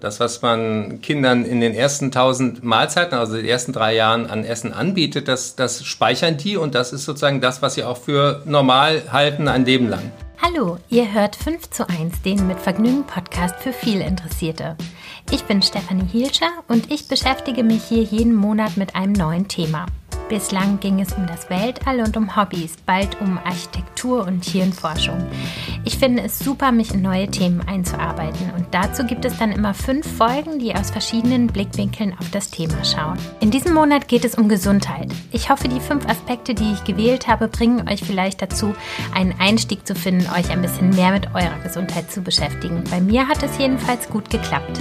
Das, was man Kindern in den ersten tausend Mahlzeiten, also den ersten drei Jahren an Essen anbietet, das, das speichern die und das ist sozusagen das, was sie auch für normal halten ein Leben lang. Hallo, ihr hört 5 zu 1, den mit Vergnügen Podcast für viel Interessierte. Ich bin Stefanie Hielscher und ich beschäftige mich hier jeden Monat mit einem neuen Thema. Bislang ging es um das Weltall und um Hobbys, bald um Architektur und Hirnforschung. Ich finde es super, mich in neue Themen einzuarbeiten und dazu gibt es dann immer fünf Folgen, die aus verschiedenen Blickwinkeln auf das Thema schauen. In diesem Monat geht es um Gesundheit. Ich hoffe, die fünf Aspekte, die ich gewählt habe, bringen euch vielleicht dazu, einen Einstieg zu finden, euch ein bisschen mehr mit eurer Gesundheit zu beschäftigen. Bei mir hat es jedenfalls gut geklappt.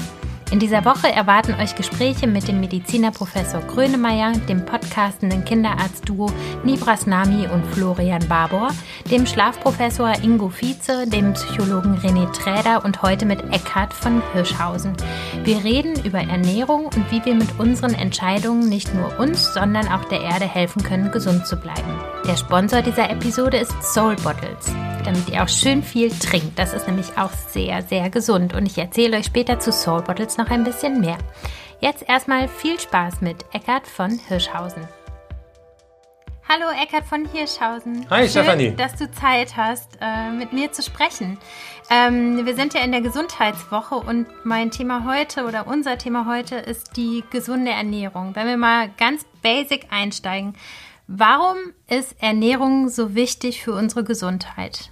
In dieser Woche erwarten euch Gespräche mit dem Mediziner Professor Grönemeyer, dem podcastenden Kinderarzt-Duo Nibras Nami und Florian Barbour, dem Schlafprofessor Ingo Vize, dem Psychologen René Träder und heute mit Eckhard von Hirschhausen. Wir reden über Ernährung und wie wir mit unseren Entscheidungen nicht nur uns, sondern auch der Erde helfen können, gesund zu bleiben. Der Sponsor dieser Episode ist Soul Bottles damit ihr auch schön viel trinkt. Das ist nämlich auch sehr, sehr gesund. Und ich erzähle euch später zu Soul Bottles noch ein bisschen mehr. Jetzt erstmal viel Spaß mit Eckart von Hirschhausen. Hallo Eckart von Hirschhausen. Hi Schön, Stefanie. dass du Zeit hast, äh, mit mir zu sprechen. Ähm, wir sind ja in der Gesundheitswoche und mein Thema heute oder unser Thema heute ist die gesunde Ernährung. Wenn wir mal ganz basic einsteigen, warum ist Ernährung so wichtig für unsere Gesundheit?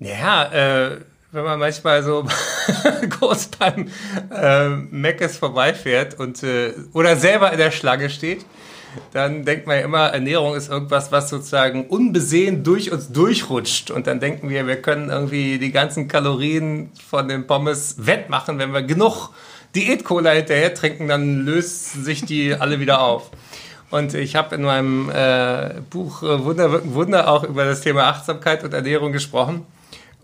Ja, äh, wenn man manchmal so kurz beim äh, Meckes vorbeifährt und äh, oder selber in der Schlange steht, dann denkt man ja immer, Ernährung ist irgendwas, was sozusagen unbesehen durch uns durchrutscht. Und dann denken wir, wir können irgendwie die ganzen Kalorien von den Pommes wettmachen, wenn wir genug Diät-Cola hinterher trinken, dann lösen sich die alle wieder auf. Und ich habe in meinem äh, Buch äh, Wunder Wunder auch über das Thema Achtsamkeit und Ernährung gesprochen.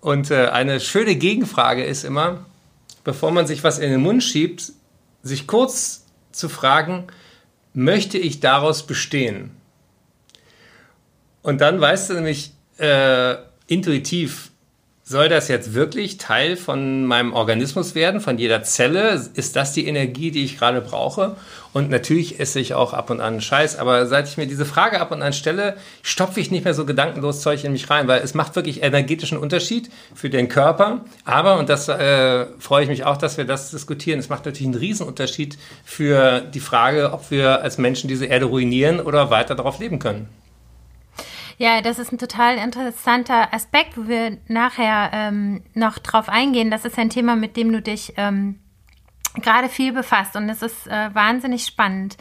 Und äh, eine schöne Gegenfrage ist immer, bevor man sich was in den Mund schiebt, sich kurz zu fragen, möchte ich daraus bestehen? Und dann weißt du nämlich äh, intuitiv, soll das jetzt wirklich Teil von meinem Organismus werden, von jeder Zelle? Ist das die Energie, die ich gerade brauche? Und natürlich esse ich auch ab und an Scheiß, aber seit ich mir diese Frage ab und an stelle, stopfe ich nicht mehr so gedankenlos Zeug in mich rein, weil es macht wirklich energetischen Unterschied für den Körper. Aber, und das äh, freue ich mich auch, dass wir das diskutieren, es macht natürlich einen Riesenunterschied für die Frage, ob wir als Menschen diese Erde ruinieren oder weiter darauf leben können. Ja, das ist ein total interessanter Aspekt, wo wir nachher ähm, noch drauf eingehen. Das ist ein Thema, mit dem du dich ähm, gerade viel befasst und es ist äh, wahnsinnig spannend.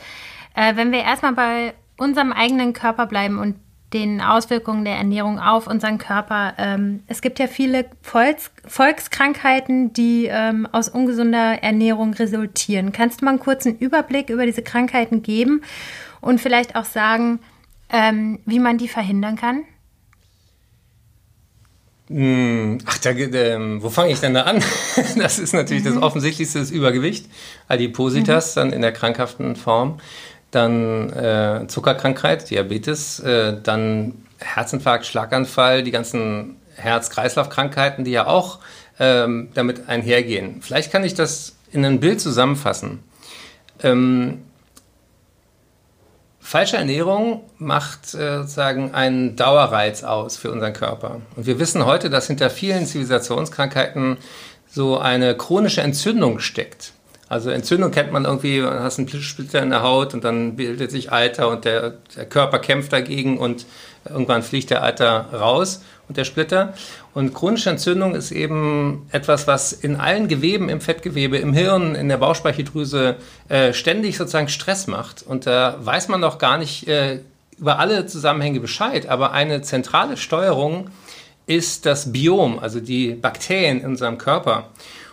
Äh, wenn wir erstmal bei unserem eigenen Körper bleiben und den Auswirkungen der Ernährung auf unseren Körper. Ähm, es gibt ja viele Volks Volkskrankheiten, die ähm, aus ungesunder Ernährung resultieren. Kannst du mal einen kurzen Überblick über diese Krankheiten geben und vielleicht auch sagen, ähm, wie man die verhindern kann? Hm, ach, da, äh, wo fange ich denn da an? Das ist natürlich mhm. das Offensichtlichste, das Übergewicht, Adipositas, mhm. dann in der krankhaften Form, dann äh, Zuckerkrankheit, Diabetes, äh, dann Herzinfarkt, Schlaganfall, die ganzen Herz-Kreislauf-Krankheiten, die ja auch ähm, damit einhergehen. Vielleicht kann ich das in ein Bild zusammenfassen. Ähm, Falsche Ernährung macht äh, sozusagen einen Dauerreiz aus für unseren Körper. Und wir wissen heute, dass hinter vielen Zivilisationskrankheiten so eine chronische Entzündung steckt. Also Entzündung kennt man irgendwie, man hast einen Splitter in der Haut und dann bildet sich Alter und der, der Körper kämpft dagegen und irgendwann fliegt der Alter raus und der Splitter. Und chronische Entzündung ist eben etwas, was in allen Geweben, im Fettgewebe, im Hirn, in der Bauchspeicheldrüse äh, ständig sozusagen Stress macht. Und da weiß man noch gar nicht äh, über alle Zusammenhänge Bescheid, aber eine zentrale Steuerung ist das Biom, also die Bakterien in unserem Körper.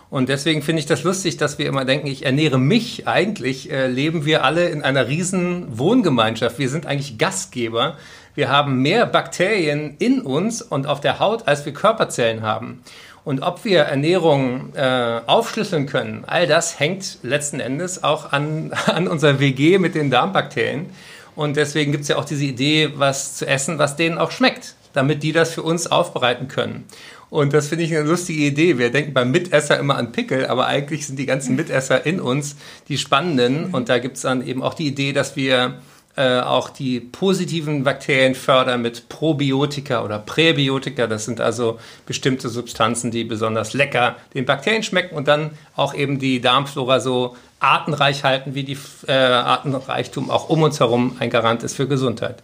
Und deswegen finde ich das lustig, dass wir immer denken, ich ernähre mich. Eigentlich äh, leben wir alle in einer riesen Wohngemeinschaft. Wir sind eigentlich Gastgeber wir haben mehr Bakterien in uns und auf der Haut, als wir Körperzellen haben. Und ob wir Ernährung äh, aufschlüsseln können, all das hängt letzten Endes auch an, an unserer WG mit den Darmbakterien. Und deswegen gibt es ja auch diese Idee, was zu essen, was denen auch schmeckt. damit die das für uns aufbereiten können. Und das finde ich eine lustige Idee. Wir denken beim Mitesser immer an Pickel, aber eigentlich sind die ganzen Mitesser in uns die spannenden. Und da gibt es dann eben auch die Idee, dass wir äh, auch die positiven Bakterien fördern mit Probiotika oder Präbiotika. Das sind also bestimmte Substanzen, die besonders lecker den Bakterien schmecken und dann auch eben die Darmflora so artenreich halten, wie die äh, Artenreichtum auch um uns herum ein Garant ist für Gesundheit.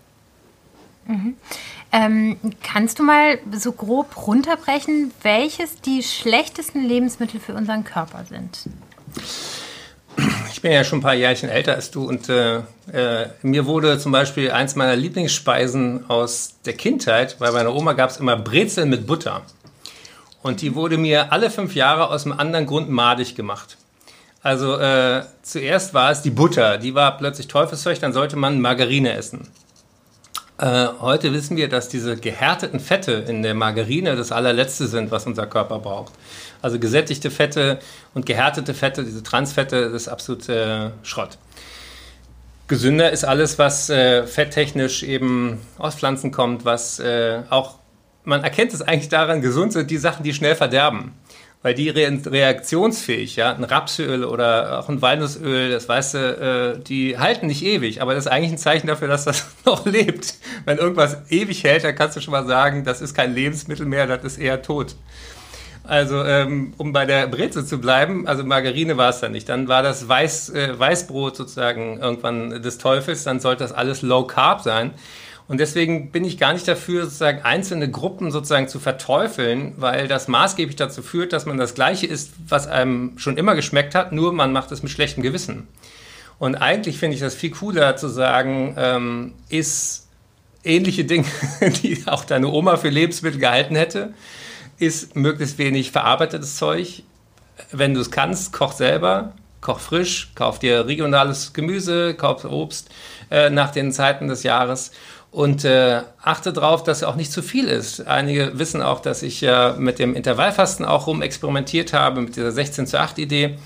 Mhm. Ähm, kannst du mal so grob runterbrechen, welches die schlechtesten Lebensmittel für unseren Körper sind? Ich bin ja schon ein paar Jährchen älter als du und äh, äh, mir wurde zum Beispiel eins meiner Lieblingsspeisen aus der Kindheit, bei meiner Oma gab es immer Brezeln mit Butter. Und die wurde mir alle fünf Jahre aus einem anderen Grund madig gemacht. Also äh, zuerst war es die Butter, die war plötzlich Teufelszeug, dann sollte man Margarine essen. Äh, heute wissen wir, dass diese gehärteten Fette in der Margarine das allerletzte sind, was unser Körper braucht. Also gesättigte Fette und gehärtete Fette, diese Transfette, das ist absolut äh, Schrott. Gesünder ist alles, was äh, fetttechnisch eben aus Pflanzen kommt, was äh, auch, man erkennt es eigentlich daran, gesund sind die Sachen, die schnell verderben weil die re reaktionsfähig, ja, ein Rapsöl oder auch ein Walnussöl, das weißt du, äh, die halten nicht ewig, aber das ist eigentlich ein Zeichen dafür, dass das noch lebt. Wenn irgendwas ewig hält, dann kannst du schon mal sagen, das ist kein Lebensmittel mehr, das ist eher tot. Also, ähm, um bei der Brezel zu bleiben, also Margarine war es dann nicht. Dann war das Weiß, äh, Weißbrot sozusagen irgendwann des Teufels, dann sollte das alles Low Carb sein. Und deswegen bin ich gar nicht dafür, sozusagen einzelne Gruppen sozusagen zu verteufeln, weil das maßgeblich dazu führt, dass man das Gleiche isst, was einem schon immer geschmeckt hat, nur man macht es mit schlechtem Gewissen. Und eigentlich finde ich das viel cooler zu sagen, ähm, ist ähnliche Dinge, die auch deine Oma für Lebensmittel gehalten hätte, ist möglichst wenig verarbeitetes Zeug. Wenn du es kannst, koch selber, koch frisch, kauf dir regionales Gemüse, kauf Obst äh, nach den Zeiten des Jahres und äh, achte darauf, dass auch nicht zu viel ist. Einige wissen auch, dass ich äh, mit dem Intervallfasten auch rumexperimentiert habe, mit dieser 16 zu 8 Idee.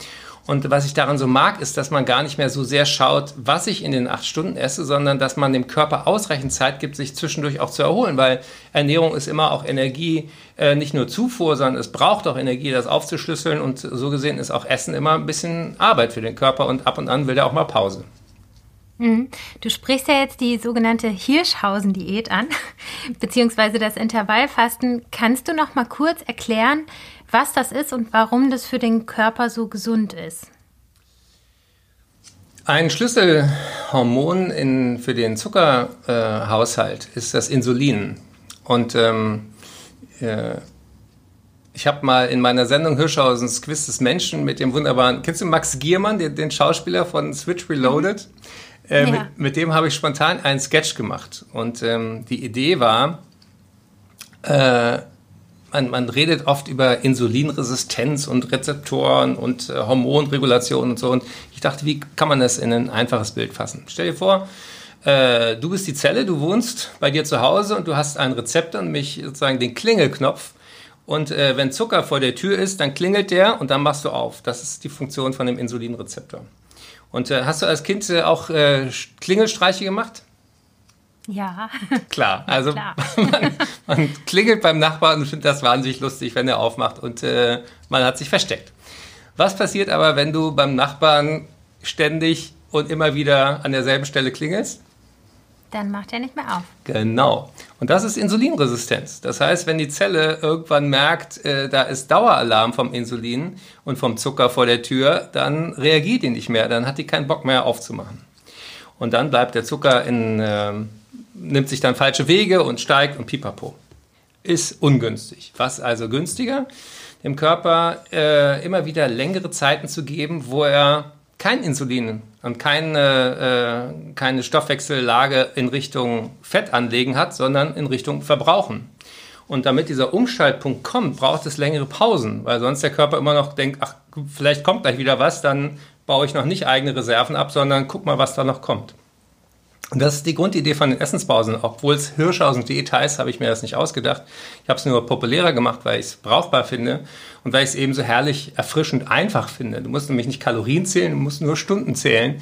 Und was ich daran so mag, ist, dass man gar nicht mehr so sehr schaut, was ich in den acht Stunden esse, sondern dass man dem Körper ausreichend Zeit gibt, sich zwischendurch auch zu erholen, weil Ernährung ist immer auch Energie, äh, nicht nur Zufuhr, sondern es braucht auch Energie, das aufzuschlüsseln und so gesehen ist auch Essen immer ein bisschen Arbeit für den Körper und ab und an will der auch mal Pause. Mhm. Du sprichst ja jetzt die sogenannte Hirschhausen-Diät an, beziehungsweise das Intervallfasten. Kannst du noch mal kurz erklären, was das ist und warum das für den Körper so gesund ist? Ein Schlüsselhormon in, für den Zuckerhaushalt äh, ist das Insulin. Und ähm, äh, ich habe mal in meiner Sendung Hirschhausens Quiz des Menschen mit dem wunderbaren, kennst du Max Giermann, den, den Schauspieler von Switch Reloaded? Mhm. Äh, ja. mit, mit, dem habe ich spontan einen Sketch gemacht. Und ähm, die Idee war, äh, man, man, redet oft über Insulinresistenz und Rezeptoren und äh, Hormonregulation und so. Und ich dachte, wie kann man das in ein einfaches Bild fassen? Stell dir vor, äh, du bist die Zelle, du wohnst bei dir zu Hause und du hast einen Rezeptor, nämlich sozusagen den Klingelknopf. Und äh, wenn Zucker vor der Tür ist, dann klingelt der und dann machst du auf. Das ist die Funktion von dem Insulinrezeptor. Und äh, hast du als Kind äh, auch äh, Klingelstreiche gemacht? Ja. Klar, also klar. Man, man, klingelt beim Nachbarn und findet das wahnsinnig lustig, wenn er aufmacht und äh, man hat sich versteckt. Was passiert aber, wenn du beim Nachbarn ständig und immer wieder an derselben Stelle klingelst? Dann macht er nicht mehr auf. Genau. Und das ist Insulinresistenz. Das heißt, wenn die Zelle irgendwann merkt, äh, da ist Daueralarm vom Insulin und vom Zucker vor der Tür, dann reagiert die nicht mehr, dann hat die keinen Bock mehr aufzumachen. Und dann bleibt der Zucker in, äh, nimmt sich dann falsche Wege und steigt und pipapo. Ist ungünstig. Was also günstiger? Dem Körper äh, immer wieder längere Zeiten zu geben, wo er kein Insulin und keine, äh, keine Stoffwechsellage in Richtung Fett anlegen hat, sondern in Richtung Verbrauchen. Und damit dieser Umschaltpunkt kommt, braucht es längere Pausen, weil sonst der Körper immer noch denkt, ach, vielleicht kommt gleich wieder was, dann baue ich noch nicht eigene Reserven ab, sondern guck mal, was da noch kommt. Und das ist die Grundidee von den Essenspausen. Obwohl es Hirschhausen Diät heißt, habe ich mir das nicht ausgedacht. Ich habe es nur populärer gemacht, weil ich es brauchbar finde und weil ich es eben so herrlich erfrischend einfach finde. Du musst nämlich nicht Kalorien zählen, du musst nur Stunden zählen,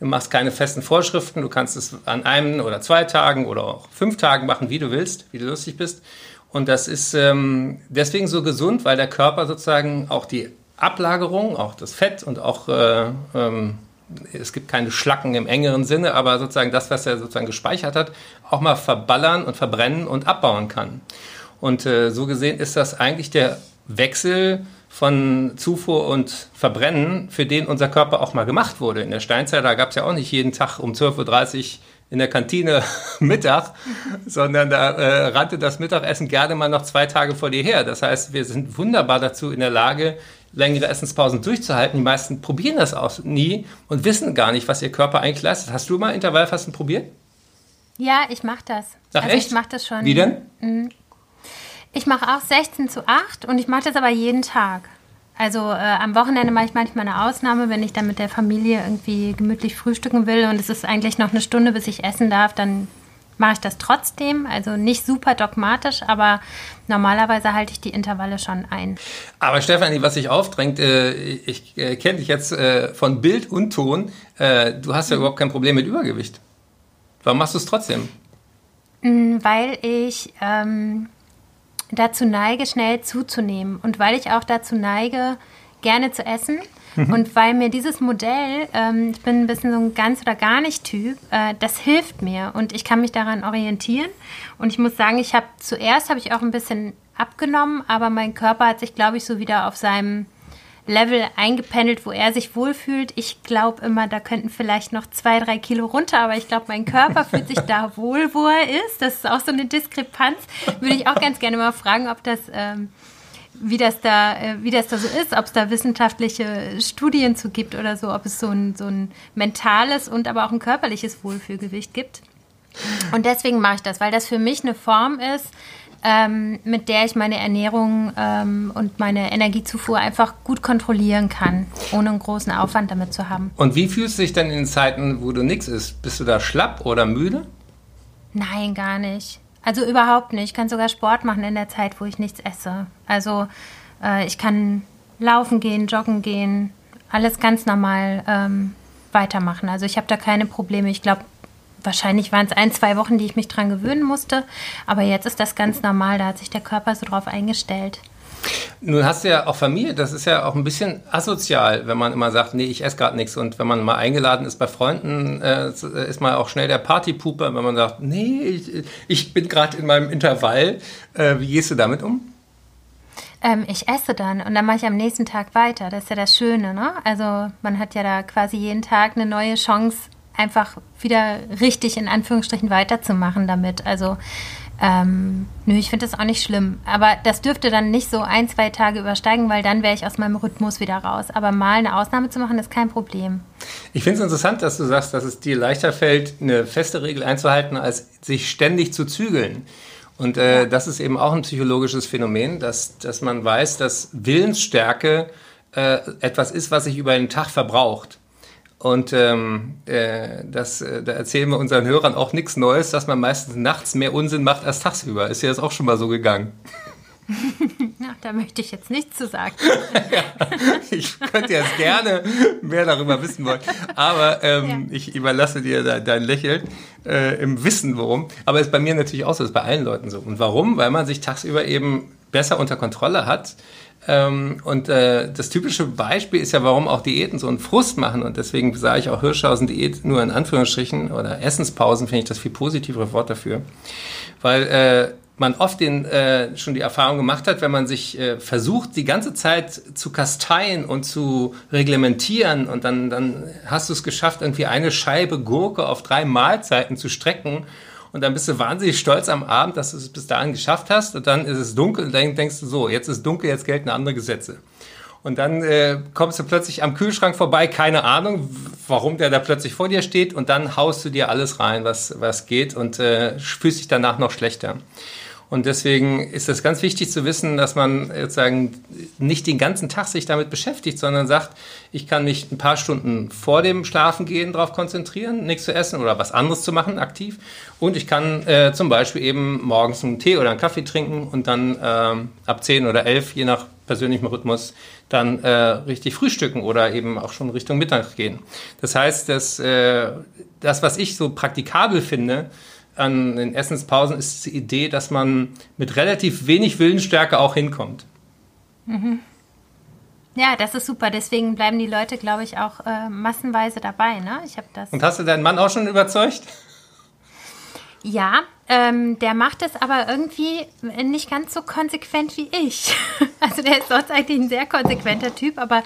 Du machst keine festen Vorschriften. Du kannst es an einem oder zwei Tagen oder auch fünf Tagen machen, wie du willst, wie du lustig bist. Und das ist ähm, deswegen so gesund, weil der Körper sozusagen auch die Ablagerung, auch das Fett und auch äh, ähm, es gibt keine Schlacken im engeren Sinne, aber sozusagen das, was er sozusagen gespeichert hat, auch mal verballern und verbrennen und abbauen kann. Und äh, so gesehen ist das eigentlich der Wechsel von Zufuhr und Verbrennen, für den unser Körper auch mal gemacht wurde. In der Steinzeit, da gab es ja auch nicht jeden Tag um 12.30 Uhr in der Kantine Mittag, sondern da äh, rannte das Mittagessen gerne mal noch zwei Tage vor dir her. Das heißt, wir sind wunderbar dazu in der Lage, längere Essenspausen durchzuhalten. Die meisten probieren das auch nie und wissen gar nicht, was ihr Körper eigentlich leistet. Hast du mal Intervallfasten probiert? Ja, ich mache das. Ach, also echt? ich mache das schon. Wie denn? Mhm. Ich mache auch 16 zu 8 und ich mache das aber jeden Tag. Also äh, am Wochenende mache ich manchmal eine Ausnahme, wenn ich dann mit der Familie irgendwie gemütlich frühstücken will und es ist eigentlich noch eine Stunde, bis ich essen darf, dann mache ich das trotzdem. Also nicht super dogmatisch, aber normalerweise halte ich die Intervalle schon ein. Aber Stefanie, was sich aufdrängt, äh, ich äh, kenne dich jetzt äh, von Bild und Ton. Du hast ja Mhm. überhaupt kein Problem mit Übergewicht. Warum machst du es trotzdem? Mm, Weil ich ähm, dazu neige, schnell zuzunehmen und weil ich auch dazu neige, gerne zu essen. Und weil mir dieses Modell, ähm, ich bin ein bisschen so ein ganz oder gar nicht Typ, äh, das hilft mir und ich kann mich daran orientieren. Und ich muss sagen, ich habe zuerst habe ich auch ein bisschen abgenommen, aber mein Körper hat sich, glaube ich, so wieder auf seinem Level eingependelt, wo er sich wohlfühlt. Ich glaube immer, da könnten vielleicht noch zwei, drei Kilo runter, aber ich glaube, mein Körper fühlt sich da wohl, wo er ist. Das ist auch so eine Diskrepanz. Würde ich auch ganz gerne mal fragen, ob das, ähm, wie das da, äh, wie das da so ist, ob es da wissenschaftliche Studien zu gibt oder so, ob es so ein, so ein mentales und aber auch ein körperliches Wohlfühlgewicht gibt. Und deswegen mache ich das, weil das für mich eine Form ist, ähm, mit der ich meine Ernährung ähm, und meine Energiezufuhr einfach gut kontrollieren kann, ohne einen großen Aufwand damit zu haben. Und wie fühlst du dich denn in Zeiten, wo du nichts isst? Bist du da schlapp oder müde? Nein, gar nicht. Also überhaupt nicht. Ich kann sogar Sport machen in der Zeit, wo ich nichts esse. Also äh, ich kann laufen gehen, joggen gehen, alles ganz normal ähm, weitermachen. Also ich habe da keine Probleme. Ich glaube, wahrscheinlich waren es ein, zwei Wochen, die ich mich dran gewöhnen musste. Aber jetzt ist das ganz normal. Da hat sich der Körper so drauf eingestellt. Nun hast du ja auch Familie, das ist ja auch ein bisschen asozial, wenn man immer sagt, nee, ich esse gerade nichts. Und wenn man mal eingeladen ist bei Freunden, äh, ist man auch schnell der Partypuper, wenn man sagt, nee, ich, ich bin gerade in meinem Intervall. Äh, wie gehst du damit um? Ähm, ich esse dann und dann mache ich am nächsten Tag weiter. Das ist ja das Schöne, ne? Also man hat ja da quasi jeden Tag eine neue Chance, einfach wieder richtig in Anführungsstrichen weiterzumachen damit. Also ähm, nö, ich finde das auch nicht schlimm. Aber das dürfte dann nicht so ein, zwei Tage übersteigen, weil dann wäre ich aus meinem Rhythmus wieder raus. Aber mal eine Ausnahme zu machen, ist kein Problem. Ich finde es interessant, dass du sagst, dass es dir leichter fällt, eine feste Regel einzuhalten, als sich ständig zu zügeln. Und äh, das ist eben auch ein psychologisches Phänomen, dass, dass man weiß, dass Willensstärke äh, etwas ist, was sich über den Tag verbraucht. Und ähm, äh, das, äh, da erzählen wir unseren Hörern auch nichts Neues, dass man meistens nachts mehr Unsinn macht als tagsüber. Ist dir das auch schon mal so gegangen? Ja, da möchte ich jetzt nichts zu sagen. ich könnte jetzt gerne mehr darüber wissen wollen, aber ähm, ja. ich überlasse dir dein, dein Lächeln äh, im Wissen, worum. Aber es ist bei mir natürlich auch so, ist bei allen Leuten so. Und warum? Weil man sich tagsüber eben besser unter Kontrolle hat. Ähm, und äh, das typische Beispiel ist ja, warum auch Diäten so einen Frust machen. Und deswegen sage ich auch Hirschhausen-Diät nur in Anführungsstrichen oder Essenspausen finde ich das viel positivere Wort dafür. Weil äh, man oft den, äh, schon die Erfahrung gemacht hat, wenn man sich äh, versucht, die ganze Zeit zu kasteien und zu reglementieren und dann, dann hast du es geschafft, irgendwie eine Scheibe Gurke auf drei Mahlzeiten zu strecken und dann bist du wahnsinnig stolz am Abend, dass du es bis dahin geschafft hast und dann ist es dunkel und dann denkst du so, jetzt ist dunkel, jetzt gelten andere Gesetze. Und dann äh, kommst du plötzlich am Kühlschrank vorbei, keine Ahnung, warum der da plötzlich vor dir steht und dann haust du dir alles rein, was, was geht und äh, fühlst dich danach noch schlechter. Und deswegen ist es ganz wichtig zu wissen, dass man sozusagen nicht den ganzen Tag sich damit beschäftigt, sondern sagt, ich kann mich ein paar Stunden vor dem Schlafengehen darauf konzentrieren, nichts zu essen oder was anderes zu machen, aktiv. Und ich kann äh, zum Beispiel eben morgens einen Tee oder einen Kaffee trinken und dann ähm, ab 10 oder 11, je nach persönlichem Rhythmus, dann äh, richtig frühstücken oder eben auch schon Richtung Mittag gehen. Das heißt, dass, äh, das, was ich so praktikabel finde, an den Essenspausen ist die Idee, dass man mit relativ wenig Willensstärke auch hinkommt. Mhm. Ja, das ist super. Deswegen bleiben die Leute, glaube ich, auch äh, massenweise dabei. Ne? Ich das. Und hast du deinen Mann auch schon überzeugt? Ja, ähm, der macht es aber irgendwie nicht ganz so konsequent wie ich. Also der ist sonst eigentlich ein sehr konsequenter Typ, aber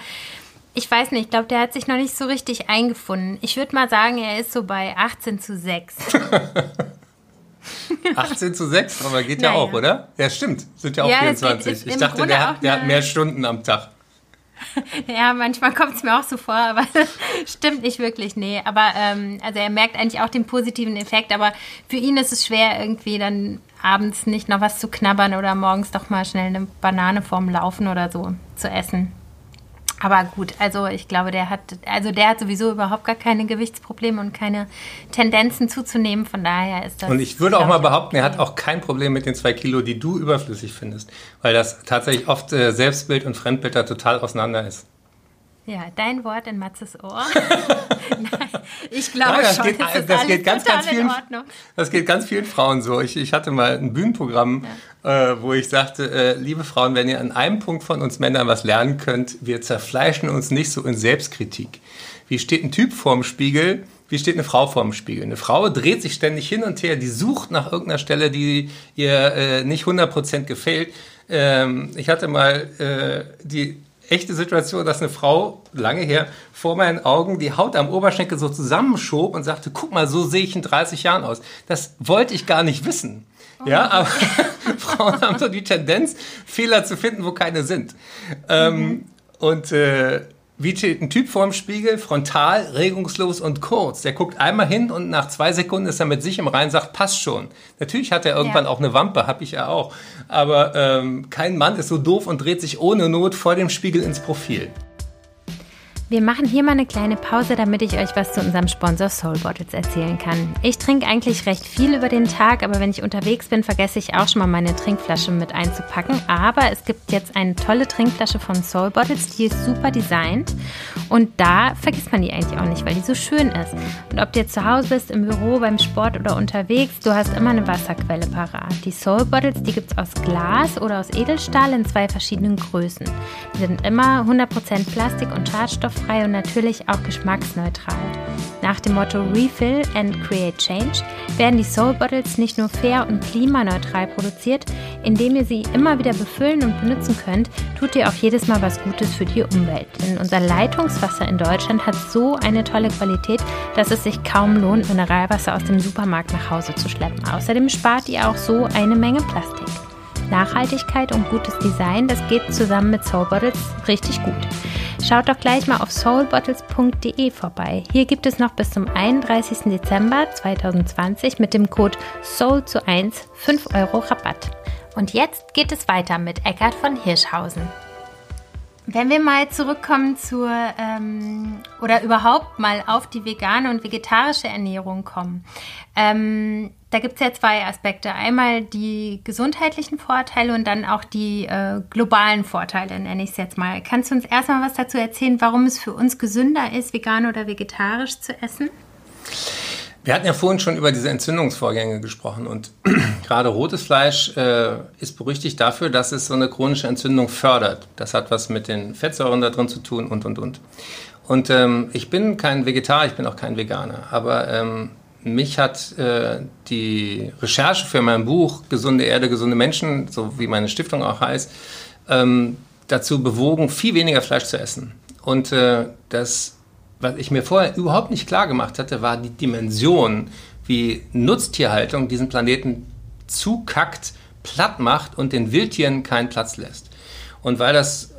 ich weiß nicht, ich glaube, der hat sich noch nicht so richtig eingefunden. Ich würde mal sagen, er ist so bei 18 zu 6. 18 zu 6, aber geht ja, ja auch, oder? Ja, stimmt. Sind ja auch ja, 24. Ich dachte, der hat, der hat mehr Stunden am Tag. Ja, manchmal kommt es mir auch so vor, aber stimmt nicht wirklich, nee. Aber ähm, also er merkt eigentlich auch den positiven Effekt, aber für ihn ist es schwer, irgendwie dann abends nicht noch was zu knabbern oder morgens doch mal schnell eine Banane vorm Laufen oder so zu essen. Aber gut, also ich glaube, der hat, also der hat sowieso überhaupt gar keine Gewichtsprobleme und keine Tendenzen zuzunehmen. Von daher ist das. Und ich würde auch mal behaupten, er hat auch kein Problem mit den zwei Kilo, die du überflüssig findest, weil das tatsächlich oft äh, Selbstbild und Fremdbild da total auseinander ist. Ja, dein Wort in Matzes Ohr. Nein, ich glaube ja, das schon, geht, das, ist das geht ganz, ganz vielen, Das geht ganz vielen Frauen so. Ich, ich hatte mal ein Bühnenprogramm, ja. äh, wo ich sagte, äh, liebe Frauen, wenn ihr an einem Punkt von uns Männern was lernen könnt, wir zerfleischen uns nicht so in Selbstkritik. Wie steht ein Typ vorm Spiegel? Wie steht eine Frau vorm Spiegel? Eine Frau dreht sich ständig hin und her, die sucht nach irgendeiner Stelle, die ihr äh, nicht 100% gefällt. Ähm, ich hatte mal äh, die echte Situation, dass eine Frau, lange her, vor meinen Augen die Haut am Oberschenkel so zusammenschob und sagte, guck mal, so sehe ich in 30 Jahren aus. Das wollte ich gar nicht wissen. Oh. Ja, aber Frauen haben so die Tendenz, Fehler zu finden, wo keine sind. Ähm, mhm. Und äh, wie steht ein Typ vorm Spiegel, frontal, regungslos und kurz. Der guckt einmal hin und nach zwei Sekunden ist er mit sich im Reinen, sagt, passt schon. Natürlich hat er irgendwann ja. auch eine Wampe, hab ich ja auch. Aber ähm, kein Mann ist so doof und dreht sich ohne Not vor dem Spiegel ins Profil. Wir machen hier mal eine kleine Pause, damit ich euch was zu unserem Sponsor Soul Bottles erzählen kann. Ich trinke eigentlich recht viel über den Tag, aber wenn ich unterwegs bin, vergesse ich auch schon mal meine Trinkflasche mit einzupacken. Aber es gibt jetzt eine tolle Trinkflasche von Soul Bottles, die ist super designt und da vergisst man die eigentlich auch nicht, weil die so schön ist. Und ob du jetzt zu Hause bist, im Büro, beim Sport oder unterwegs, du hast immer eine Wasserquelle parat. Die Soul Bottles, die gibt es aus Glas oder aus Edelstahl in zwei verschiedenen Größen. Die sind immer 100% Plastik und Schadstoff geschmacksfrei und natürlich auch geschmacksneutral. Nach dem Motto Refill and Create Change werden die Soul Bottles nicht nur fair und klimaneutral produziert, indem ihr sie immer wieder befüllen und benutzen könnt, tut ihr auch jedes Mal was Gutes für die Umwelt. Denn unser Leitungswasser in Deutschland hat so eine tolle Qualität, dass es sich kaum lohnt, Mineralwasser aus dem Supermarkt nach Hause zu schleppen. Außerdem spart ihr auch so eine Menge Plastik. Nachhaltigkeit und gutes Design, das geht zusammen mit Soul Bottles richtig gut. Schaut doch gleich mal auf soulbottles.de vorbei. Hier gibt es noch bis zum 31. Dezember 2020 mit dem Code SOUL zu 1 5 Euro Rabatt. Und jetzt geht es weiter mit Eckart von Hirschhausen. Wenn wir mal zurückkommen zur ähm, oder überhaupt mal auf die vegane und vegetarische Ernährung kommen, ähm, da gibt es ja zwei Aspekte. Einmal die gesundheitlichen Vorteile und dann auch die äh, globalen Vorteile, nenne ich es jetzt mal. Kannst du uns erstmal was dazu erzählen, warum es für uns gesünder ist, vegan oder vegetarisch zu essen? Wir hatten ja vorhin schon über diese Entzündungsvorgänge gesprochen und gerade rotes Fleisch äh, ist berüchtigt dafür, dass es so eine chronische Entzündung fördert. Das hat was mit den Fettsäuren da drin zu tun und und und. Und ähm, ich bin kein Vegetarier, ich bin auch kein Veganer, aber ähm, mich hat äh, die Recherche für mein Buch Gesunde Erde, gesunde Menschen, so wie meine Stiftung auch heißt, ähm, dazu bewogen, viel weniger Fleisch zu essen. Und äh, das was ich mir vorher überhaupt nicht klar gemacht hatte, war die Dimension, wie Nutztierhaltung diesen Planeten zukackt, platt macht und den Wildtieren keinen Platz lässt. Und weil das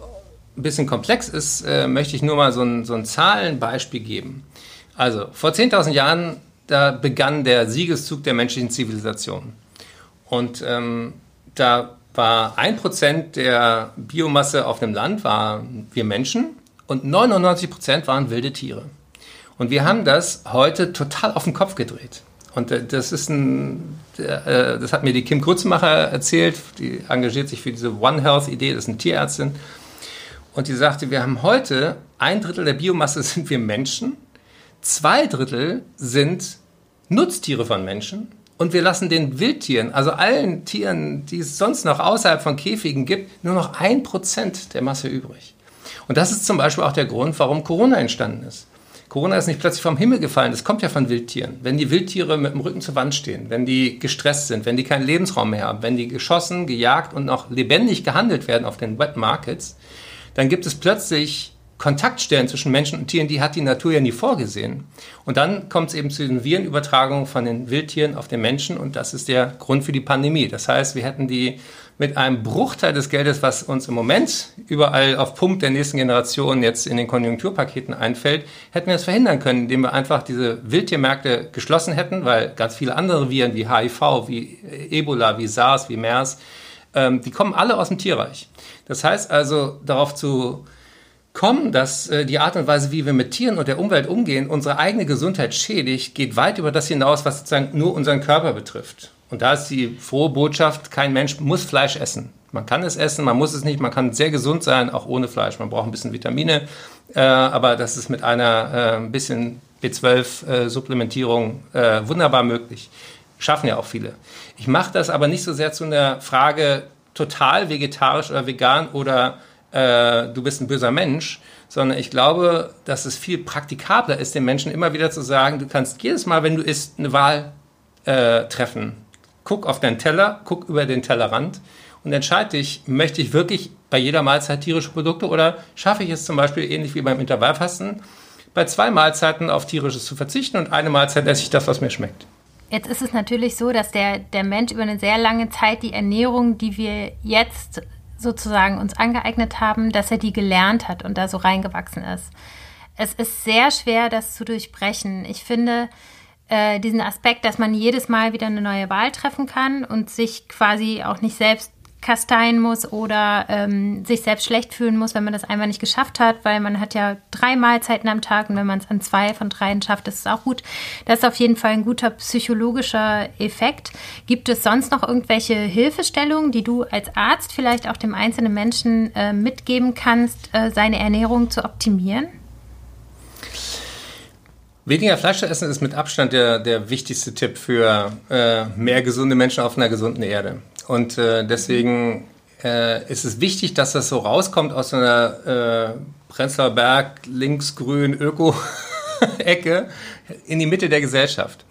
ein bisschen komplex ist, äh, möchte ich nur mal so ein, so ein Zahlenbeispiel geben. Also vor 10.000 Jahren, da begann der Siegeszug der menschlichen Zivilisation. Und ähm, da war ein Prozent der Biomasse auf dem Land waren wir Menschen und 99 Prozent waren wilde Tiere. Und wir haben das heute total auf den Kopf gedreht. Und äh, das ist ein, äh, das hat mir die Kim Grützmacher erzählt, die engagiert sich für diese One Health Idee, das ist eine Tierärztin. Und die sagte, wir haben heute ein Drittel der Biomasse sind wir Menschen, zwei Drittel sind Nutztiere von Menschen und wir lassen den Wildtieren, also allen Tieren, die es sonst noch außerhalb von Käfigen gibt, nur noch ein Prozent der Masse übrig. Und das ist zum Beispiel auch der Grund, warum Corona entstanden ist. Corona ist nicht plötzlich vom Himmel gefallen, das kommt ja von Wildtieren. Wenn die Wildtiere mit dem Rücken zur Wand stehen, wenn die gestresst sind, wenn die keinen Lebensraum mehr haben, wenn die geschossen, gejagt und noch lebendig gehandelt werden auf den Wet Markets, dann gibt es plötzlich Kontaktstellen zwischen Menschen und Tieren, die hat die Natur ja nie vorgesehen. Und dann kommt es eben zu den Virenübertragungen von den Wildtieren auf den Menschen und das ist der Grund für die Pandemie. Das heißt, wir hätten die mit einem Bruchteil des Geldes, was uns im Moment überall auf Pump der nächsten Generation jetzt in den Konjunkturpaketen einfällt, hätten wir es verhindern können, indem wir einfach diese Wildtiermärkte geschlossen hätten, weil ganz viele andere Viren wie HIV, wie Ebola, wie SARS, wie MERS, ähm, die kommen alle aus dem Tierreich. Das heißt also, darauf zu kommen, dass äh, die Art und Weise, wie wir mit Tieren und der Umwelt umgehen, unsere eigene Gesundheit schädigt, geht weit über das hinaus, was sozusagen nur unseren Körper betrifft. Und da ist die frohe Botschaft, kein Mensch muss Fleisch essen. Man kann es essen, man muss es nicht, man kann sehr gesund sein, auch ohne Fleisch. Man braucht ein bisschen Vitamine, äh, aber das ist mit einer äh, ein bisschen B12-Supplementierung äh, äh, wunderbar möglich. Schaffen ja auch viele. Ich mache das aber nicht so sehr zu einer Frage total vegetarisch oder vegan oder äh, du bist ein böser Mensch, sondern ich glaube, dass es viel praktikabler ist, den Menschen immer wieder zu sagen, du kannst jedes Mal, wenn du isst, eine Wahl äh, treffen guck auf deinen Teller, guck über den Tellerrand und entscheide dich, möchte ich wirklich bei jeder Mahlzeit tierische Produkte oder schaffe ich es zum Beispiel ähnlich wie beim Intervallfasten, bei zwei Mahlzeiten auf tierisches zu verzichten und eine Mahlzeit esse ich das, was mir schmeckt. Jetzt ist es natürlich so, dass der, der Mensch über eine sehr lange Zeit die Ernährung, die wir jetzt sozusagen uns angeeignet haben, dass er die gelernt hat und da so reingewachsen ist. Es ist sehr schwer, das zu durchbrechen. Ich finde, äh, diesen Aspekt, dass man jedes Mal wieder eine neue Wahl treffen kann und sich quasi auch nicht selbst kasteien muss oder ähm, sich selbst schlecht fühlen muss, wenn man das einmal nicht geschafft hat, weil man hat ja drei Mahlzeiten am Tag und wenn man es an zwei von dreien schafft, ist es auch gut. Das ist auf jeden Fall ein guter psychologischer Effekt. Gibt es sonst noch irgendwelche Hilfestellungen, die du als Arzt vielleicht auch dem einzelnen Menschen äh, mitgeben kannst, äh, seine Ernährung zu optimieren? Weniger Fleisch zu essen ist mit Abstand der, der wichtigste Tipp für äh, mehr gesunde Menschen auf einer gesunden Erde. Und äh, deswegen äh, ist es wichtig, dass das so rauskommt aus einer äh, Prenzlauer Berg linksgrün Öko-Ecke in die Mitte der Gesellschaft.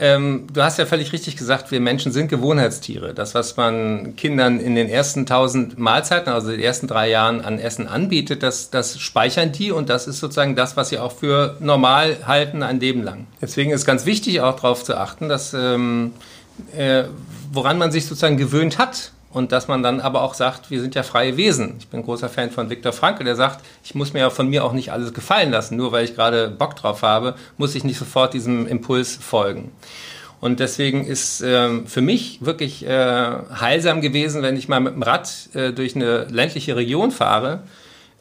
Ähm, du hast ja völlig richtig gesagt, wir Menschen sind Gewohnheitstiere. Das, was man Kindern in den ersten tausend Mahlzeiten, also den ersten drei Jahren an Essen anbietet, das, das speichern die und das ist sozusagen das, was sie auch für normal halten ein Leben lang. Deswegen ist ganz wichtig auch darauf zu achten, dass ähm, äh, woran man sich sozusagen gewöhnt hat, und dass man dann aber auch sagt, wir sind ja freie Wesen. Ich bin großer Fan von Viktor Frankl, der sagt, ich muss mir ja von mir auch nicht alles gefallen lassen. Nur weil ich gerade Bock drauf habe, muss ich nicht sofort diesem Impuls folgen. Und deswegen ist äh, für mich wirklich äh, heilsam gewesen, wenn ich mal mit dem Rad äh, durch eine ländliche Region fahre.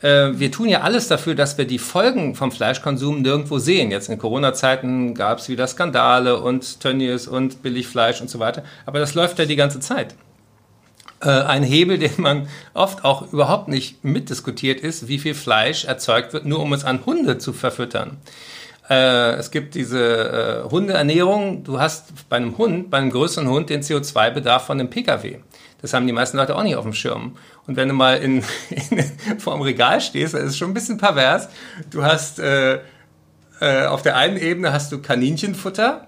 Äh, wir tun ja alles dafür, dass wir die Folgen vom Fleischkonsum nirgendwo sehen. Jetzt in Corona-Zeiten gab es wieder Skandale und Tönnies und Billigfleisch und so weiter. Aber das läuft ja die ganze Zeit. Äh, ein Hebel, den man oft auch überhaupt nicht mitdiskutiert ist, wie viel Fleisch erzeugt wird, nur um es an Hunde zu verfüttern. Äh, es gibt diese äh, Hundeernährung. Du hast bei einem Hund, bei einem größeren Hund, den CO2-Bedarf von einem Pkw. Das haben die meisten Leute auch nicht auf dem Schirm. Und wenn du mal in, in, vor dem Regal stehst, das ist schon ein bisschen pervers. Du hast äh, äh, auf der einen Ebene hast du Kaninchenfutter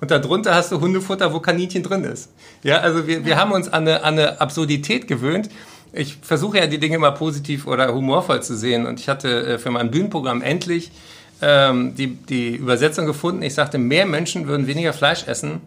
und darunter hast du Hundefutter, wo Kaninchen drin ist. Ja, also wir, wir haben uns an eine, an eine Absurdität gewöhnt. Ich versuche ja die Dinge immer positiv oder humorvoll zu sehen und ich hatte äh, für mein Bühnenprogramm endlich ähm, die, die Übersetzung gefunden. Ich sagte, mehr Menschen würden weniger Fleisch essen,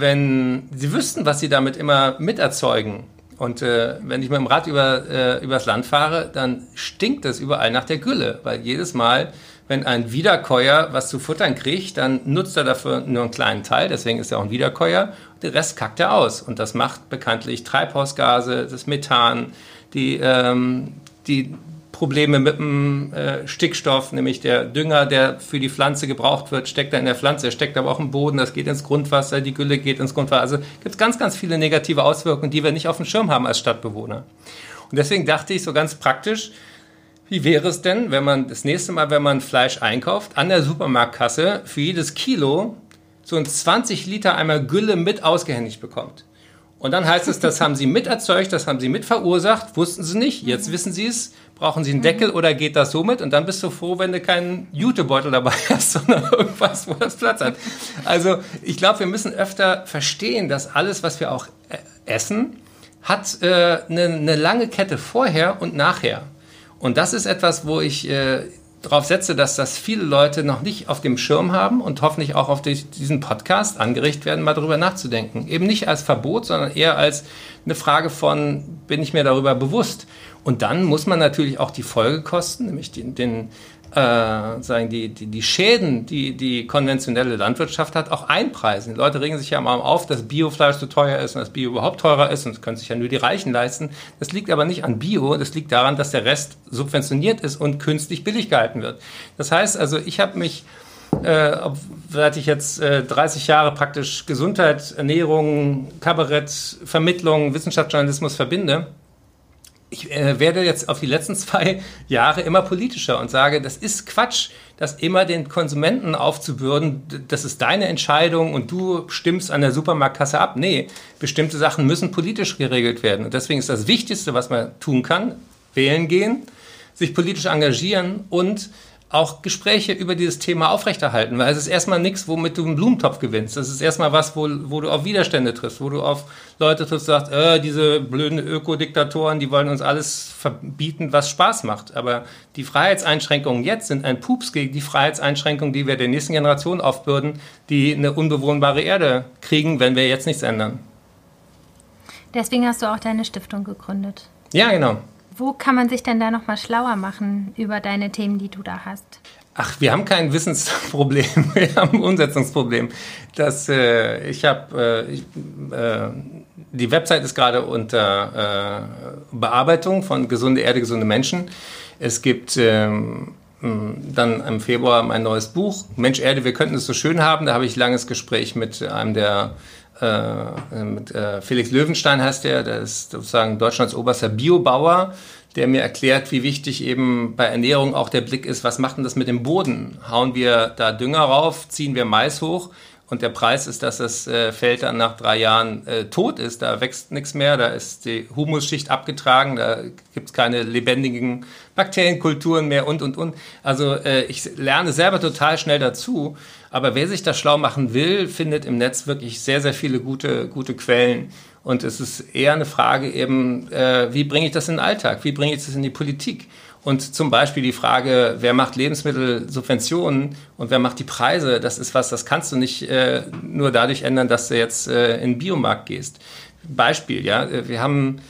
wenn sie wüssten, was sie damit immer miterzeugen. Und äh, wenn ich mit dem Rad über, äh, übers Land fahre, dann stinkt es überall nach der Gülle, weil jedes Mal, wenn ein Wiederkäuer was zu futtern kriegt, dann nutzt er dafür nur einen kleinen Teil, deswegen ist er auch ein Wiederkäuer, den Rest kackt er aus. Und das macht bekanntlich Treibhausgase, das Methan, die, ähm, die Probleme mit dem äh, Stickstoff, nämlich der Dünger, der für die Pflanze gebraucht wird, steckt da in der Pflanze, steckt aber auch im Boden, das geht ins Grundwasser, die Gülle geht ins Grundwasser. Also gibt es ganz, ganz viele negative Auswirkungen, die wir nicht auf dem Schirm haben als Stadtbewohner. Und deswegen dachte ich so ganz praktisch, wie wäre es denn, wenn man das nächste Mal, wenn man Fleisch einkauft, an der Supermarktkasse für jedes Kilo so ein 20 Liter Eimer Gülle mit ausgehändigt bekommt? Und dann heißt es, das haben sie mit erzeugt, das haben sie mit verursacht, wussten sie nicht, jetzt wissen sie es, brauchen sie einen Deckel oder geht das so mit? Und dann bist du froh, wenn du keinen Jutebeutel dabei hast, sondern irgendwas, wo das Platz hat. Also ich glaube, wir müssen öfter verstehen, dass alles, was wir auch äh, essen, hat äh, eine, eine lange Kette vorher und nachher. Und das ist etwas, wo ich äh, darauf setze, dass das viele Leute noch nicht auf dem Schirm haben und hoffentlich auch auf diesen Podcast angeregt werden, mal darüber nachzudenken. Eben nicht als Verbot, sondern eher als eine Frage von, bin ich mir darüber bewusst? Und dann muss man natürlich auch die Folgekosten, nämlich den, den äh, sagen die, die, die Schäden, die die konventionelle Landwirtschaft hat, auch einpreisen. Die Leute regen sich ja mal auf, dass Biofleisch so teuer ist und dass Bio überhaupt teurer ist und das können sich ja nur die Reichen leisten. Das liegt aber nicht an Bio, das liegt daran, dass der Rest subventioniert ist und künstlich billig gehalten wird. Das heißt also, ich habe mich äh, seit ich jetzt äh, 30 Jahre praktisch Gesundheit, Ernährung, Kabarett, Vermittlung, Wissenschaftsjournalismus verbinde, ich äh, werde jetzt auf die letzten zwei Jahre immer politischer und sage, das ist Quatsch, das immer den Konsumenten aufzubürden, das ist deine Entscheidung und du stimmst an der Supermarktkasse ab. Nee, bestimmte Sachen müssen politisch geregelt werden. Und deswegen ist das Wichtigste, was man tun kann, wählen gehen, sich politisch engagieren und auch Gespräche über dieses Thema aufrechterhalten, weil es ist erstmal nichts, womit du einen Blumentopf gewinnst. Das ist erstmal was, wo, wo du auf Widerstände triffst, wo du auf Leute triffst, sagst, äh, diese blöden Ökodiktatoren, die wollen uns alles verbieten, was Spaß macht. Aber die Freiheitseinschränkungen jetzt sind ein Pups gegen die Freiheitseinschränkungen, die wir der nächsten Generation aufbürden, die eine unbewohnbare Erde kriegen, wenn wir jetzt nichts ändern. Deswegen hast du auch deine Stiftung gegründet. Ja, genau. Wo kann man sich denn da nochmal schlauer machen über deine Themen, die du da hast? Ach, wir haben kein Wissensproblem, wir haben ein Umsetzungsproblem. Das, äh, ich habe, äh, äh, die Website ist gerade unter äh, Bearbeitung von Gesunde Erde, gesunde Menschen. Es gibt ähm, dann im Februar mein neues Buch, Mensch Erde, wir könnten es so schön haben. Da habe ich ein langes Gespräch mit einem der äh, mit äh, Felix Löwenstein heißt der, der ist sozusagen Deutschlands oberster Biobauer, der mir erklärt, wie wichtig eben bei Ernährung auch der Blick ist, was macht denn das mit dem Boden? Hauen wir da Dünger rauf, ziehen wir Mais hoch und der Preis ist, dass das äh, Feld dann nach drei Jahren äh, tot ist, da wächst nichts mehr, da ist die Humusschicht abgetragen, da gibt es keine lebendigen Bakterienkulturen mehr und, und, und. Also äh, ich lerne selber total schnell dazu, aber wer sich das schlau machen will, findet im Netz wirklich sehr, sehr viele gute, gute Quellen. Und es ist eher eine Frage eben, äh, wie bringe ich das in den Alltag, wie bringe ich das in die Politik? Und zum Beispiel die Frage, wer macht Lebensmittelsubventionen und wer macht die Preise, das ist was, das kannst du nicht äh, nur dadurch ändern, dass du jetzt äh, in den Biomarkt gehst. Beispiel, ja, wir haben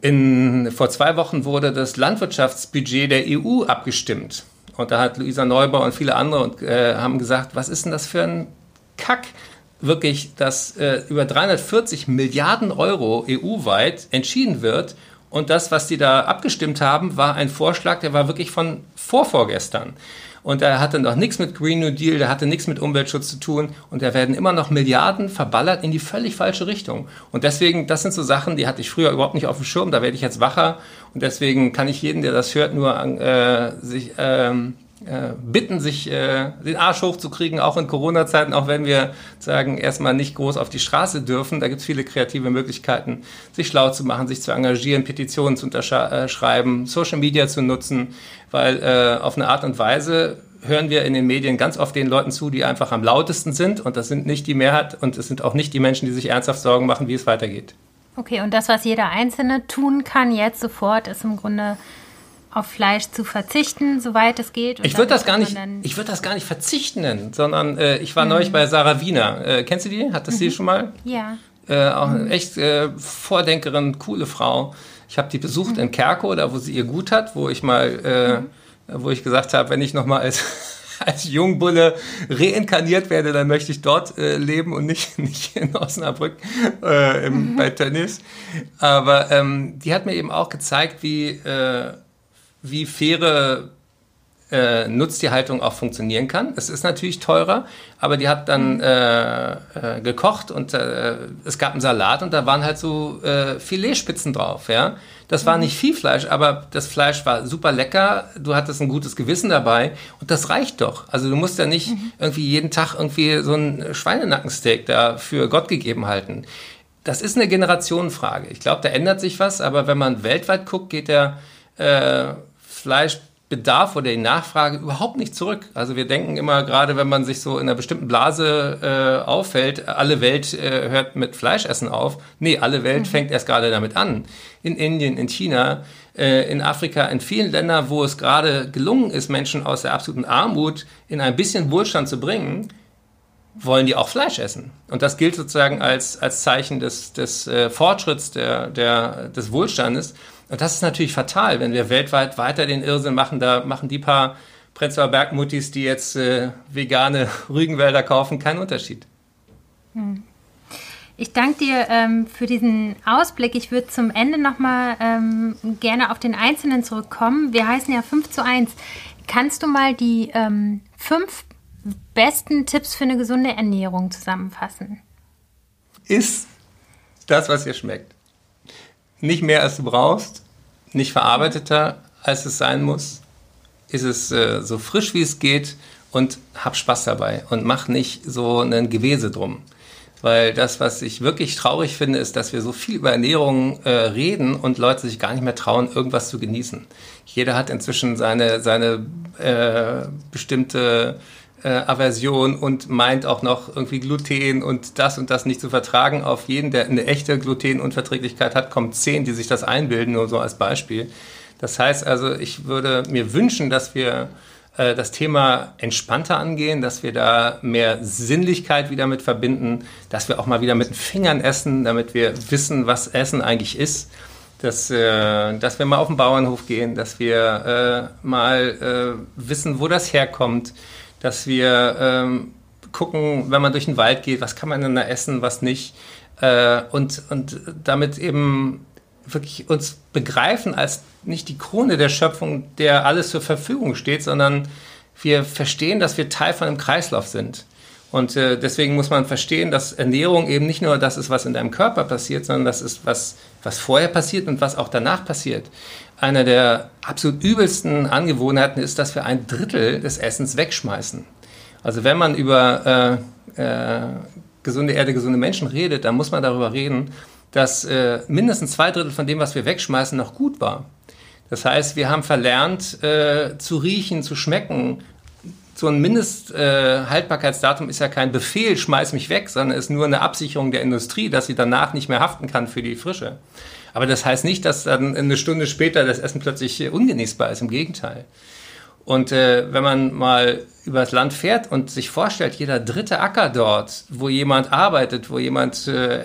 in, vor zwei Wochen wurde das Landwirtschaftsbudget der EU abgestimmt. Und da hat Luisa Neubauer und viele andere und, äh, haben gesagt, was ist denn das für ein Kack? Wirklich, dass äh, über 340 Milliarden Euro EU-weit entschieden wird und das, was die da abgestimmt haben, war ein Vorschlag, der war wirklich von vorvorgestern. Und er hatte noch nichts mit Green New Deal, der hatte nichts mit Umweltschutz zu tun. Und da werden immer noch Milliarden verballert in die völlig falsche Richtung. Und deswegen, das sind so Sachen, die hatte ich früher überhaupt nicht auf dem Schirm. Da werde ich jetzt wacher. Und deswegen kann ich jeden, der das hört, nur äh, sich ähm, äh, bitten, sich äh, den Arsch hochzukriegen, auch in Corona-Zeiten, auch wenn wir sagen, erstmal nicht groß auf die Straße dürfen. Da gibt es viele kreative Möglichkeiten, sich schlau zu machen, sich zu engagieren, Petitionen zu unterschreiben, Social Media zu nutzen, weil äh, auf eine Art und Weise hören wir in den Medien ganz oft den Leuten zu, die einfach am lautesten sind und das sind nicht die Mehrheit und es sind auch nicht die Menschen, die sich ernsthaft Sorgen machen, wie es weitergeht. Okay, und das, was jeder Einzelne tun kann jetzt sofort, ist im Grunde auf Fleisch zu verzichten, soweit es geht. ich würde das gar nicht, ich würde das gar nicht verzichten nennen, sondern äh, ich war mhm. neulich bei Sarah Wiener. Äh, kennst du die? Hat das mhm. sie schon mal? Ja. Äh, auch eine echt äh, Vordenkerin, coole Frau. Ich habe die besucht in Kerko, da wo sie ihr Gut hat, wo ich mal, äh, mhm. wo ich gesagt habe, wenn ich noch mal als als Jungbulle reinkarniert werde, dann möchte ich dort äh, leben und nicht, nicht in Osnabrück äh, im, mhm. bei Tennis. Aber ähm, die hat mir eben auch gezeigt, wie, äh, wie faire äh, Nutztierhaltung auch funktionieren kann. Es ist natürlich teurer, aber die hat dann mhm. äh, äh, gekocht und äh, es gab einen Salat und da waren halt so äh, Filetspitzen drauf, ja. Das war mhm. nicht viel Fleisch, aber das Fleisch war super lecker. Du hattest ein gutes Gewissen dabei und das reicht doch. Also du musst ja nicht mhm. irgendwie jeden Tag irgendwie so ein Schweinenackensteak da für Gott gegeben halten. Das ist eine Generationenfrage. Ich glaube, da ändert sich was, aber wenn man weltweit guckt, geht der äh, Fleisch Bedarf oder die Nachfrage überhaupt nicht zurück. Also wir denken immer, gerade wenn man sich so in einer bestimmten Blase äh, auffällt, alle Welt äh, hört mit Fleischessen auf. Nee, alle Welt mhm. fängt erst gerade damit an. In Indien, in China, äh, in Afrika, in vielen Ländern, wo es gerade gelungen ist, Menschen aus der absoluten Armut in ein bisschen Wohlstand zu bringen, wollen die auch Fleisch essen. Und das gilt sozusagen als, als Zeichen des, des äh, Fortschritts, der, der, des Wohlstandes. Und das ist natürlich fatal, wenn wir weltweit weiter den Irrsinn machen. Da machen die paar Prenzlauer Bergmuttis, die jetzt äh, vegane Rügenwälder kaufen, keinen Unterschied. Hm. Ich danke dir ähm, für diesen Ausblick. Ich würde zum Ende nochmal ähm, gerne auf den Einzelnen zurückkommen. Wir heißen ja 5 zu 1. Kannst du mal die ähm, fünf besten Tipps für eine gesunde Ernährung zusammenfassen? Ist das, was dir schmeckt. Nicht mehr, als du brauchst nicht verarbeiteter, als es sein muss. Ist es äh, so frisch, wie es geht und hab Spaß dabei und mach nicht so einen Gewese drum. Weil das, was ich wirklich traurig finde, ist, dass wir so viel über Ernährung äh, reden und Leute sich gar nicht mehr trauen, irgendwas zu genießen. Jeder hat inzwischen seine, seine äh, bestimmte äh, Aversion und meint auch noch irgendwie Gluten und das und das nicht zu vertragen. Auf jeden, der eine echte Glutenunverträglichkeit hat, kommen zehn, die sich das einbilden, nur so als Beispiel. Das heißt also, ich würde mir wünschen, dass wir äh, das Thema entspannter angehen, dass wir da mehr Sinnlichkeit wieder mit verbinden, dass wir auch mal wieder mit den Fingern essen, damit wir wissen, was Essen eigentlich ist. Dass, äh, dass wir mal auf den Bauernhof gehen, dass wir äh, mal äh, wissen, wo das herkommt, dass wir ähm, gucken, wenn man durch den Wald geht, was kann man denn da essen, was nicht. Äh, und, und damit eben wirklich uns begreifen als nicht die Krone der Schöpfung, der alles zur Verfügung steht, sondern wir verstehen, dass wir Teil von einem Kreislauf sind. Und äh, deswegen muss man verstehen, dass Ernährung eben nicht nur das ist, was in deinem Körper passiert, sondern das ist, was, was vorher passiert und was auch danach passiert. Einer der absolut übelsten Angewohnheiten ist, dass wir ein Drittel des Essens wegschmeißen. Also wenn man über äh, äh, gesunde Erde, gesunde Menschen redet, dann muss man darüber reden, dass äh, mindestens zwei Drittel von dem, was wir wegschmeißen, noch gut war. Das heißt, wir haben verlernt äh, zu riechen, zu schmecken, so ein Mindesthaltbarkeitsdatum äh, ist ja kein Befehl, schmeiß mich weg, sondern ist nur eine Absicherung der Industrie, dass sie danach nicht mehr haften kann für die Frische. Aber das heißt nicht, dass dann eine Stunde später das Essen plötzlich ungenießbar ist, im Gegenteil. Und äh, wenn man mal übers Land fährt und sich vorstellt, jeder dritte Acker dort, wo jemand arbeitet, wo jemand äh,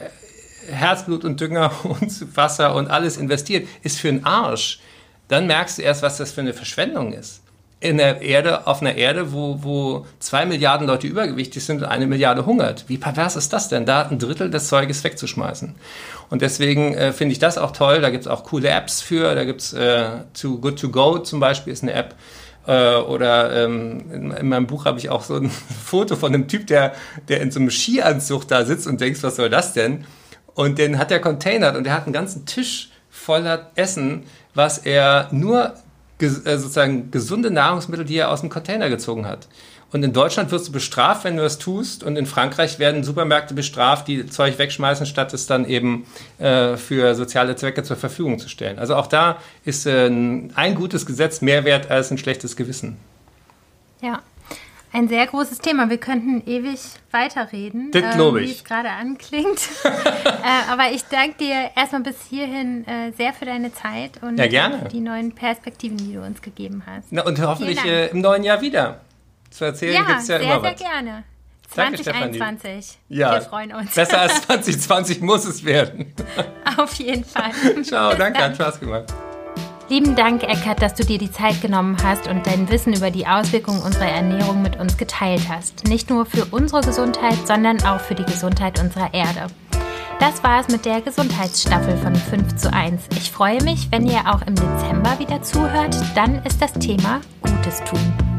Herzblut und Dünger und Wasser und alles investiert, ist für einen Arsch, dann merkst du erst, was das für eine Verschwendung ist in der Erde, auf einer Erde, wo, wo zwei Milliarden Leute übergewichtig sind und eine Milliarde hungert. Wie pervers ist das denn, da ein Drittel des Zeuges wegzuschmeißen? Und deswegen äh, finde ich das auch toll. Da gibt es auch coole Apps für. Da gibt es äh, Too Good To Go zum Beispiel ist eine App. Äh, oder ähm, in, in, meinem Buch habe ich auch so ein Foto von einem Typ, der, der in so einem Skianzug da sitzt und denkst, was soll das denn? Und den hat er containert und er hat einen ganzen Tisch voller Essen, was er nur äh, sozusagen gesunde Nahrungsmittel, die er aus dem Container gezogen hat. Und in Deutschland wirst du bestraft, wenn du das tust. Und in Frankreich werden Supermärkte bestraft, die Zeug wegschmeißen, statt es dann eben äh, für soziale Zwecke zur Verfügung zu stellen. Also auch da ist äh, ein gutes Gesetz mehr wert als ein schlechtes Gewissen. Ja, ein sehr großes Thema. Wir könnten ewig weiterreden, das ähm, wie es gerade anklingt. äh, aber ich danke dir erstmal bis hierhin äh, sehr für deine Zeit und ja, die neuen Perspektiven, die du uns gegeben hast. Na, und hoffentlich äh, im neuen Jahr wieder. Zu erzählen ja, gibt es ja sehr, immer sehr was. gerne. Danke, 2021. Ja, Wir freuen uns. Besser als 2020 muss es werden. Auf jeden Fall. Ciao, danke, hat Spaß gemacht. Lieben Dank, Eckart, dass du dir die Zeit genommen hast und dein Wissen über die Auswirkungen unserer Ernährung mit uns geteilt hast. Nicht nur für unsere Gesundheit, sondern auch für die Gesundheit unserer Erde. Das war es mit der Gesundheitsstaffel von 5 zu 1. Ich freue mich, wenn ihr auch im Dezember wieder zuhört. Dann ist das Thema Gutes tun.